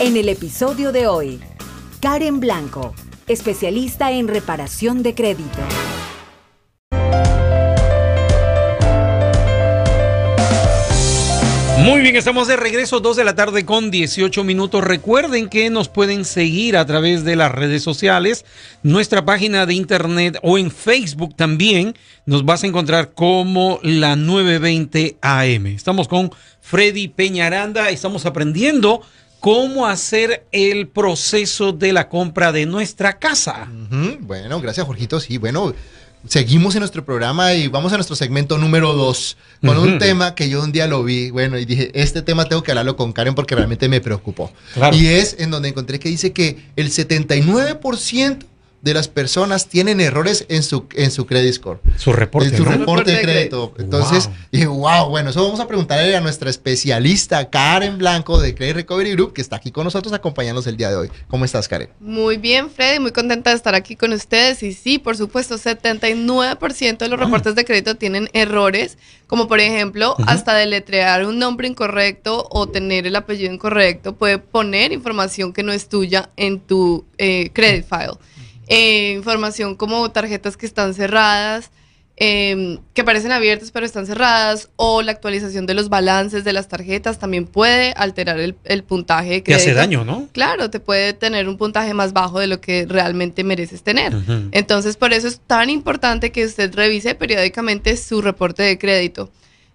En el episodio de hoy, Karen Blanco, especialista en reparación de crédito. Muy bien, estamos de regreso, 2 de la tarde con 18 minutos. Recuerden que nos pueden seguir a través de las redes sociales, nuestra página de internet o en Facebook también. Nos vas a encontrar como la 920 AM. Estamos con Freddy Peñaranda, estamos aprendiendo cómo hacer el proceso de la compra de nuestra casa. Bueno, gracias, Jorgito. Sí, bueno, seguimos en nuestro programa y vamos a nuestro segmento número dos con un tema que yo un día lo vi, bueno, y dije, este tema tengo que hablarlo con Karen porque realmente me preocupó. Claro. Y es en donde encontré que dice que el 79% de las personas tienen errores en su, en su credit score. Su reporte. en su ¿no? reporte de crédito. Entonces, Wow. dije, wow, bueno, eso vamos a preguntarle a nuestra especialista Karen Blanco de Credit Recovery Group, que está aquí con nosotros acompañándonos el día de hoy. ¿Cómo estás, Karen? Muy bien, Freddy, muy contenta de estar aquí con ustedes. Y sí, por supuesto, 79% de los Ah. reportes de crédito tienen errores, como por ejemplo, hasta deletrear un nombre incorrecto o tener el apellido incorrecto, puede poner información que no es tuya en tu eh, credit file. Eh, información como tarjetas que están cerradas, eh, que parecen abiertas pero están cerradas, o la actualización de los balances de las tarjetas también puede alterar el, el puntaje de Te crédito. hace daño, ¿no? Claro, te puede tener un puntaje más bajo de lo que realmente mereces tener. Entonces, por eso es tan importante que usted revise periódicamente su reporte de crédito.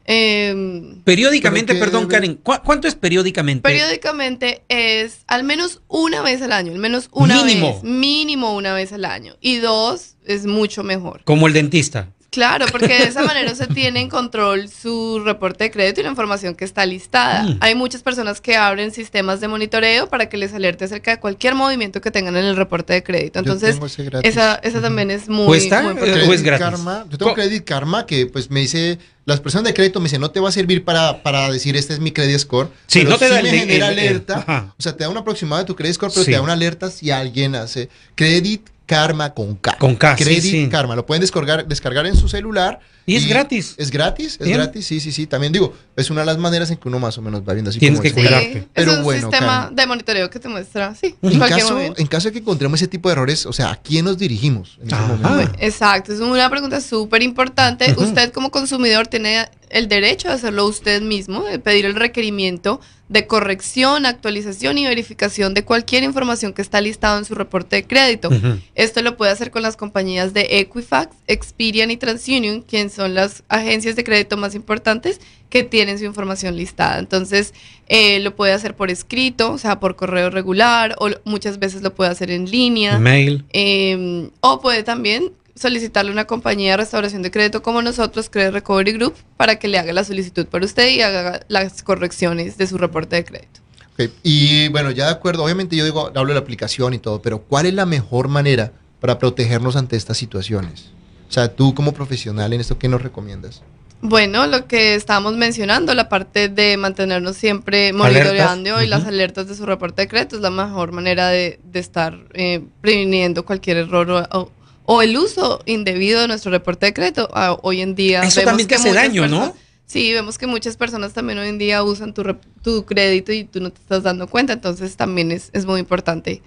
Em, Periódicamente, que- perdón, Karen, ¿cu- ¿cuánto es periódicamente? periódicamente es al menos una vez al año, al menos una Mínimo. vez, mínimo una vez al año. Y dos es mucho mejor. Como el dentista. Claro, porque de esa manera se tiene en control su reporte de crédito y la información que está listada. Mm. Hay muchas personas que abren sistemas de monitoreo para que les alerte acerca de cualquier movimiento que tengan en el reporte de crédito. Yo Entonces, tengo ese gratis. esa, esa también es muy, ¿Cuesta? muy Eh, importante. ¿o es Credit gratis? Karma. Yo tengo Credit Karma que pues me dice, las personas de crédito me dicen, no te va a servir para, para decir este es mi credit score. Sí, pero no te da me el- genera el- el- alerta. o sea, te da un aproximado de tu credit score, pero Sí. te da una alerta si alguien hace Credit Karma con K. Con K, sí, Credit sí. Karma. Lo pueden descargar, descargar en su celular. Y es gratis. Es gratis, es Bien. gratis, sí, sí, sí. También digo, es una de las maneras en que uno más o menos va viendo así Tienes como que dice. cuidarte. Sí, Pero es un bueno, sistema Karen. de monitoreo que te muestra, sí, En en caso, momento. en caso de que encontremos ese tipo de errores, o sea, ¿a quién nos dirigimos en ese Ajá. momento? Exacto, es una pregunta súper importante. Usted como consumidor tiene el derecho de hacerlo usted mismo, de pedir el requerimiento de corrección, actualización y verificación de cualquier información que está listado en su reporte de crédito. Esto lo puede hacer con las compañías de Equifax, Experian y TransUnion, quienes son las agencias de crédito más importantes que tienen su información listada. Entonces, eh, lo puede hacer por escrito, o sea, por correo regular, o muchas veces lo puede hacer en línea. Mail. Eh, o puede también solicitarle a una compañía de restauración de crédito como nosotros, Credit Recovery Group, para que le haga la solicitud por usted y haga las correcciones de su reporte de crédito. Ok, Y bueno, ya de acuerdo, obviamente yo digo, hablo de la aplicación y todo, pero ¿cuál es la mejor manera para protegernos ante estas situaciones? O sea, tú como profesional en esto, ¿qué nos recomiendas? Bueno, lo que estábamos mencionando, la parte de mantenernos siempre Alertas. monitoreando y las alertas de su reporte de crédito es la mejor manera de, de estar eh, previniendo cualquier error o, o- o el uso indebido de nuestro reporte de crédito. Ah, hoy en día Eso vemos también te que hace daño, ¿no? Sí, vemos que muchas personas también hoy en día usan tu, tu crédito y tú no te estás dando cuenta, entonces también es, es muy importante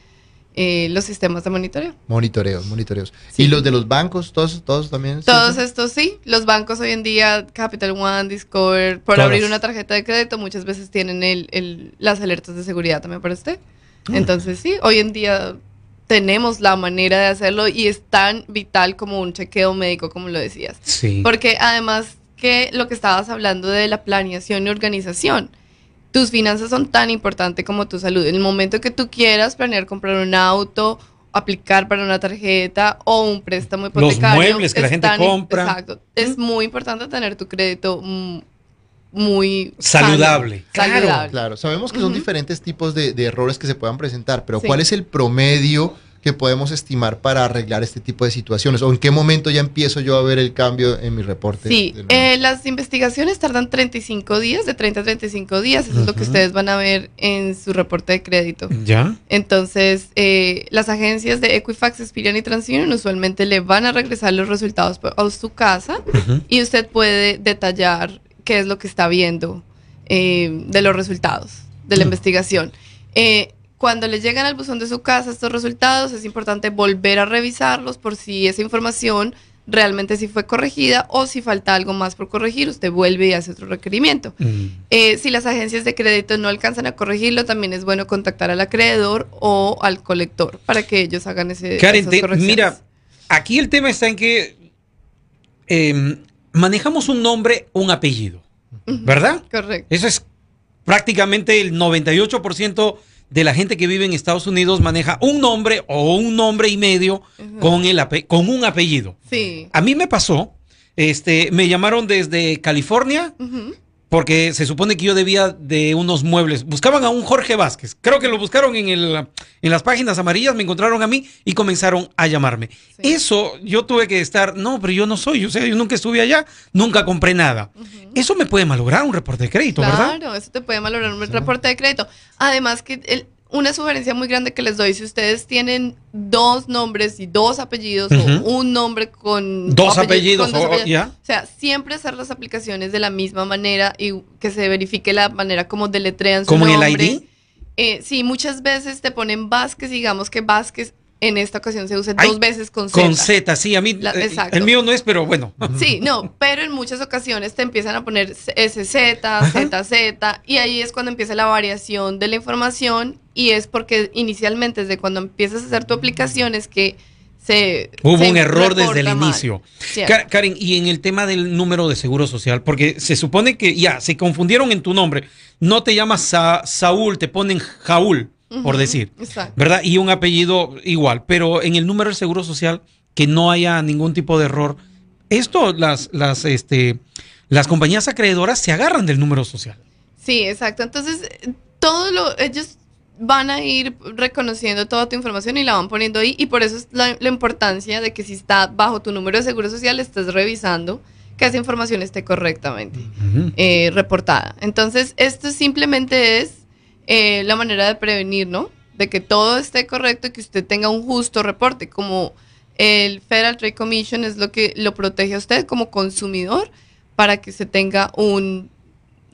eh, los sistemas de monitoreo. Monitoreos, monitoreos. Sí. Y los de los bancos, todos, todos también. Todos estos sí, los bancos hoy en día, Capital One, Discover, por abrir una tarjeta de crédito muchas veces tienen el, el- las alertas de seguridad también para usted. Mm. Entonces sí, hoy en día tenemos la manera de hacerlo y es tan vital como un chequeo médico, como lo decías. Sí. Porque además que lo que estabas hablando de la planeación y organización, tus finanzas son tan importantes como tu salud. En el momento que tú quieras planear comprar un auto, aplicar para una tarjeta o un préstamo Los hipotecario. muebles que la gente compra. Exacto. Es muy importante tener tu crédito mm, muy Saludable. sano, Claro. saludable. Claro, sabemos que son diferentes tipos de, de errores que se puedan presentar, pero Sí. ¿cuál es el promedio que podemos estimar para arreglar este tipo de situaciones? ¿O en qué momento ya empiezo yo a ver el cambio en mi reporte? Sí, eh, las investigaciones tardan 35 días, de 30 a 35 días. Eso es lo que ustedes van a ver en su reporte de crédito. ¿Ya? Entonces, eh, las agencias de Equifax, Experian y TransUnion usualmente le van a regresar los resultados a su casa y usted puede detallar qué es lo que está viendo eh, de los resultados de la investigación. Eh, cuando le llegan al buzón de su casa estos resultados, es importante volver a revisarlos por si esa información realmente sí fue corregida o si falta algo más por corregir, usted vuelve y hace otro requerimiento. Mm. Eh, si las agencias de crédito no alcanzan a corregirlo, también es bueno contactar al acreedor o al colector para que ellos hagan ese. Karen, esas te- correcciones. mira, aquí el tema está en que eh, manejamos un nombre, un apellido, ¿verdad? Correcto. Eso es prácticamente el 98% de la gente que vive en Estados Unidos maneja un nombre o un nombre y medio con, el ape- con un apellido. Sí. A mí me pasó, este, me llamaron desde California. Porque se supone que yo debía de unos muebles. Buscaban a un Jorge Vázquez. Creo que lo buscaron en, el, en las páginas amarillas, me encontraron a mí y comenzaron a llamarme. Sí. Eso yo tuve que estar, no, pero yo no soy, o sea, yo nunca estuve allá, nunca compré nada. Eso me puede malograr un reporte de crédito, ¿verdad? Claro, eso te puede valorar un reporte de crédito. Además que el- una sugerencia muy grande que les doy, si ustedes tienen dos nombres y dos apellidos o un nombre con Dos apellido- apellidos, con dos o- sea, siempre hacer las aplicaciones de la misma manera y que se verifique la manera como deletrean su ¿Como en el nombre. ID? Eh, sí, muchas veces te ponen Vázquez, digamos que Vázquez en esta ocasión se usa Ay, dos veces con Z. Con Z, sí, a mí La- eh, exacto. el mío no es, pero bueno. Sí, no, pero en muchas ocasiones te empiezan a poner SZ, ZZ, y ahí es cuando empieza la variación de la información, y es porque inicialmente, desde cuando empiezas a hacer tu aplicación, es que se. Hubo se un error desde el inicio. Karen, y en el tema del número de seguro social, porque se supone que ya se confundieron en tu nombre. No te llamas Sa- Saúl, te ponen Jaúl, por decir. Exacto. ¿Verdad? Y un apellido igual. Pero en el número de seguro social, que no haya ningún tipo de error. Esto, las, las, este, las compañías acreedoras se agarran del número social. Sí, exacto. Entonces, todo lo, ellos van a ir reconociendo toda tu información y la van poniendo ahí. Y por eso es la, la importancia de que si está bajo tu número de seguro social, estés revisando que esa información esté correctamente eh, reportada. Entonces, esto simplemente es eh, la manera de prevenir, ¿no? De que todo esté correcto y que usted tenga un justo reporte. Como el Federal Trade Commission es lo que lo protege a usted como consumidor para que se tenga un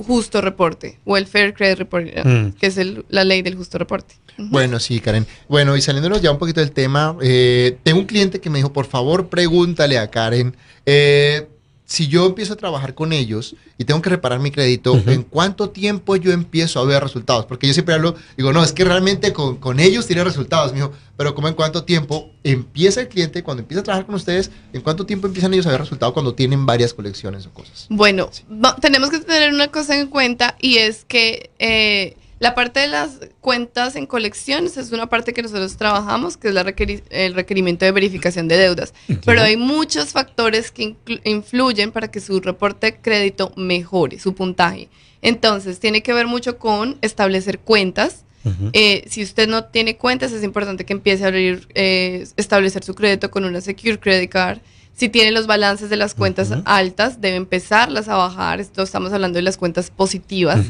justo reporte o el Fair Credit Report, eh, Mm. que es el- la ley del justo reporte. Bueno, sí, Karen. Bueno, y saliéndonos ya un poquito del tema, eh, tengo un cliente que me dijo, por favor, pregúntale a Karen, eh, si yo empiezo a trabajar con ellos y tengo que reparar mi crédito. ¿en cuánto tiempo yo empiezo a ver resultados? Porque yo siempre hablo, digo, no, es que realmente con, con ellos tiene resultados, me dijo, pero ¿cómo en cuánto tiempo empieza el cliente, cuando empieza a trabajar con ustedes, en cuánto tiempo empiezan ellos a ver resultados cuando tienen varias colecciones o cosas? Bueno, tenemos que tener una cosa en cuenta y es que eh, la parte de las cuentas en colecciones es una parte que nosotros trabajamos, que es la el requerimiento de verificación de deudas. Pero hay muchos factores que influyen para que su reporte de crédito mejore, su puntaje. Entonces, tiene que ver mucho con establecer cuentas. Eh, si usted no tiene cuentas, es importante que empiece a abrir, eh, establecer su crédito con una Secure Credit Card. Si tiene los balances de las cuentas altas, debe empezarlas a bajar. Esto estamos hablando de las cuentas positivas,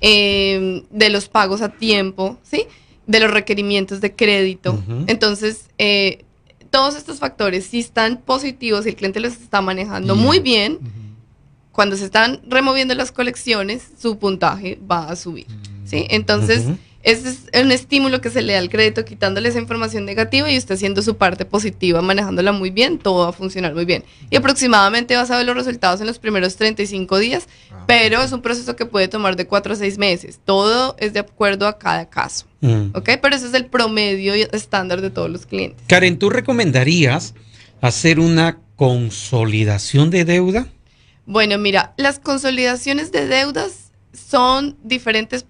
eh, de los pagos a tiempo, ¿sí? De los requerimientos de crédito. Entonces, eh, todos estos factores, si están positivos, si el cliente los está manejando muy bien, cuando se están removiendo las colecciones, su puntaje va a subir. ¿sí? Entonces, Es un estímulo que se le da al crédito, quitándole esa información negativa y usted haciendo su parte positiva, manejándola muy bien, todo va a funcionar muy bien. Y aproximadamente vas a ver los resultados en los primeros 35 días, Ah, pero es un proceso que puede tomar de 4 a 6 meses. Todo es de acuerdo a cada caso. Mm. ¿Ok? Pero ese es el promedio y estándar de todos los clientes. Karen, ¿tú recomendarías hacer una consolidación de deuda? Bueno, mira, las consolidaciones de deudas son diferentes,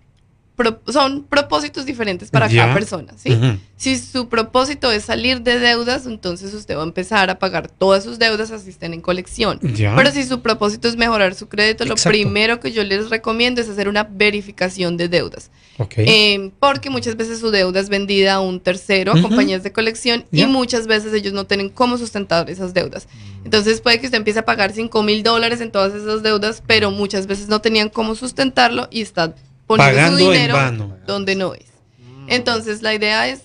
pro- son propósitos diferentes para Ya. cada persona, ¿sí? Ujú. Si su propósito es salir de deudas, entonces usted va a empezar a pagar todas sus deudas así estén en colección. Ya. Pero si su propósito es mejorar su crédito, lo Exacto. primero que yo les recomiendo es hacer una verificación de deudas. Ok. Eh, porque muchas veces su deuda es vendida a un tercero, a Ujú. compañías de colección, Ya. y muchas veces ellos no tienen cómo sustentar esas deudas. Entonces puede que usted empiece a pagar 5 mil dólares en todas esas deudas, pero muchas veces no tenían cómo sustentarlo y está poniendo su dinero vano. donde no es. Entonces la idea es,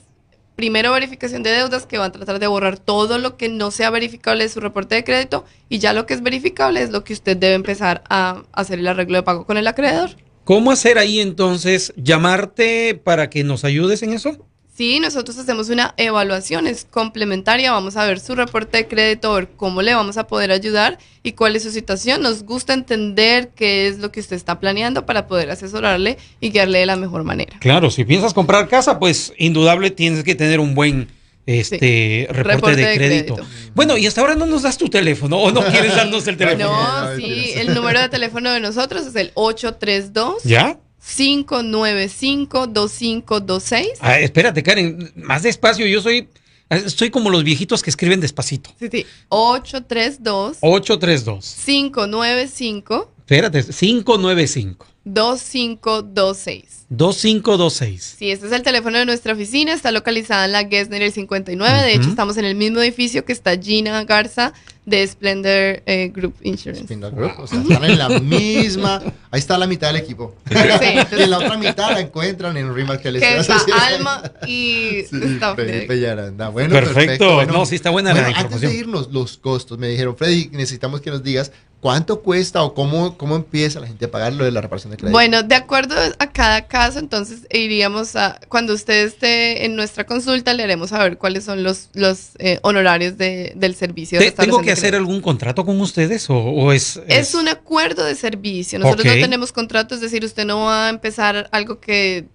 primero verificación de deudas, que van a tratar de borrar todo lo que no sea verificable de su reporte de crédito, y ya lo que es verificable es lo que usted debe empezar a hacer el arreglo de pago con el acreedor. ¿Cómo hacer ahí entonces? ¿Llamarte para que nos ayudes en eso? Sí, nosotros hacemos una evaluación, es complementaria, vamos a ver su reporte de crédito, ver cómo le vamos a poder ayudar y cuál es su situación. Nos gusta entender qué es lo que usted está planeando para poder asesorarle y guiarle de la mejor manera. Claro, si piensas comprar casa, pues indudable tienes que tener un buen este reporte, Reporte de, de crédito. crédito. Bueno, y hasta ahora no nos das tu teléfono o no quieres darnos el teléfono. No, sí, el número de teléfono de nosotros es el 832 ¿Ya? 595 2526. Ah, espérate, Karen, más despacio. Yo soy, estoy como los viejitos que escriben despacito. Sí, sí. 832 832. 595 Espérate, 595. 2526. 2526. Sí, este es el teléfono de nuestra oficina, está localizada en la Gessner el 59, de hecho estamos en el mismo edificio que está Gina Garza de Splendor eh, Group Insurance. Spindle Group, o sea, están en la misma. Ahí está la mitad del equipo. entonces- y en la otra mitad la encuentran en Remark que les Que está. Alma y Sí, está Freddy. Yaranda. Bueno, Perfecto. perfecto. Bueno, No, sí está buena la bueno, Antes información. de irnos, los costos. Me dijeron, Freddy, necesitamos que nos digas cuánto cuesta o cómo, cómo empieza la gente a pagar lo de la reparación de crédito. Bueno, de acuerdo a cada caso, entonces iríamos a, cuando usted esté en nuestra consulta, le haremos saber cuáles son los, los eh, honorarios de- del servicio. de ¿Tengo que de hacer algún contrato con ustedes o, o es, Es un acuerdo de servicio. Nosotros no tenemos contrato, es decir, usted no va a empezar algo que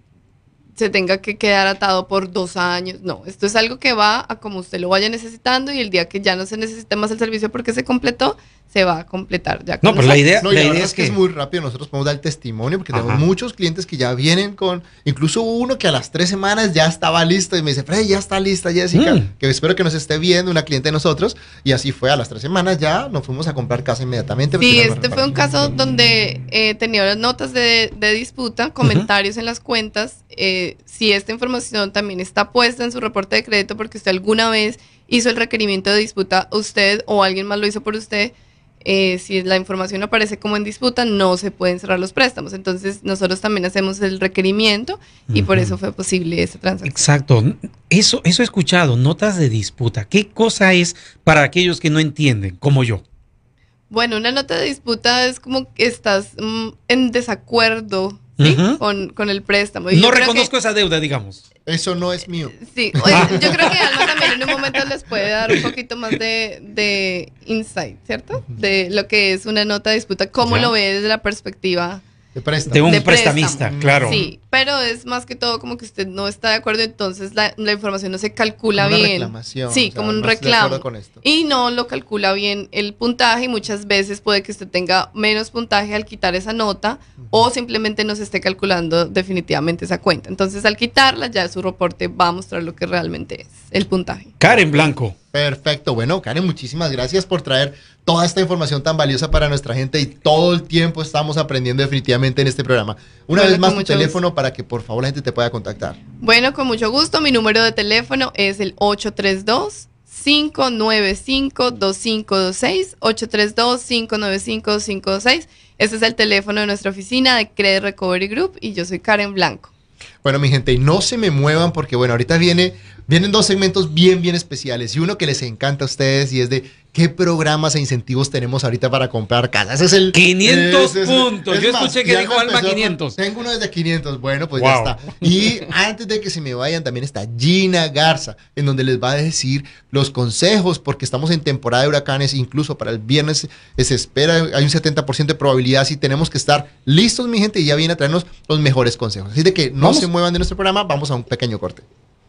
se tenga que quedar atado por dos años. No, esto es algo que va a como usted lo vaya necesitando y el día que ya no se necesite más el servicio porque se completó, se va a completar ya. No, pero la idea, No, la la idea es es que es muy rápido. Nosotros podemos dar el testimonio porque tenemos muchos clientes que ya vienen con. Incluso uno que a las tres semanas ya estaba listo y me dice, Freddy, ya está lista Jessica. Mm. Que espero que nos esté viendo, una cliente de nosotros. Y así fue. A las tres semanas ya nos fuimos a comprar casa inmediatamente. Sí, este fue un caso donde eh, tenía las notas de, de disputa, comentarios en las cuentas. eh, si esta información también está puesta en su reporte de crédito porque usted alguna vez hizo el requerimiento de disputa, usted o alguien más lo hizo por usted, eh, si la información aparece como en disputa, no se pueden cerrar los préstamos. Entonces, nosotros también hacemos el requerimiento y por eso fue posible esta transacción. Exacto. Eso, eso he escuchado, notas de disputa. ¿Qué cosa es para aquellos que no entienden, como yo? Bueno, una nota de disputa es como que estás mm, en desacuerdo ¿sí? Con, con el préstamo. Y No que- reconozco esa deuda, digamos. Eso no es mío. Sí, oye, yo creo que Alma también en un momento les puede dar un poquito más de, de insight, ¿cierto? De lo que es una nota de disputa, cómo Ya. lo ve desde la perspectiva. De préstamo. De un De prestamista, préstamo. claro. Sí, pero es más que todo como que usted no está de acuerdo, entonces la, la información no se calcula Una bien. reclamación, Sí, o sea, como un no reclamo. acuerdo con esto. Y no lo calcula bien el puntaje y muchas veces puede que usted tenga menos puntaje al quitar esa nota o simplemente no se esté calculando definitivamente esa cuenta. Entonces al quitarla ya su reporte va a mostrar lo que realmente es el puntaje. Karen Blanco. Perfecto. Bueno, Karen, muchísimas gracias por traer toda esta información tan valiosa para nuestra gente y todo el tiempo estamos aprendiendo definitivamente en este programa. Una Bueno, vez más tu teléfono para que por favor la gente te pueda contactar. Bueno, con mucho gusto. Mi número de teléfono es el 832-595-2526. 832-595-2526. Este es el teléfono de nuestra oficina de Credit Recovery Group y yo soy Karen Blanco. Bueno, mi gente, y no se me muevan porque, bueno, ahorita viene, vienen dos segmentos bien, bien especiales y uno que les encanta a ustedes y es de qué programas e incentivos tenemos ahorita para comprar casas. Ese es el... 500 ese es- puntos. es Yo más, escuché que dijo Alma empezó a- 500. Tengo uno desde 500. Bueno, pues Wow. ya está. Y antes de que se me vayan, también está Gina Garza, en donde les va a decir los consejos, porque estamos en temporada de huracanes, incluso para el viernes se espera, hay un 70% de probabilidad, y tenemos que estar listos, mi gente, y ya viene a traernos los mejores consejos. Así de que no Vamos. se muevan de nuestro programa, vamos a un pequeño corte.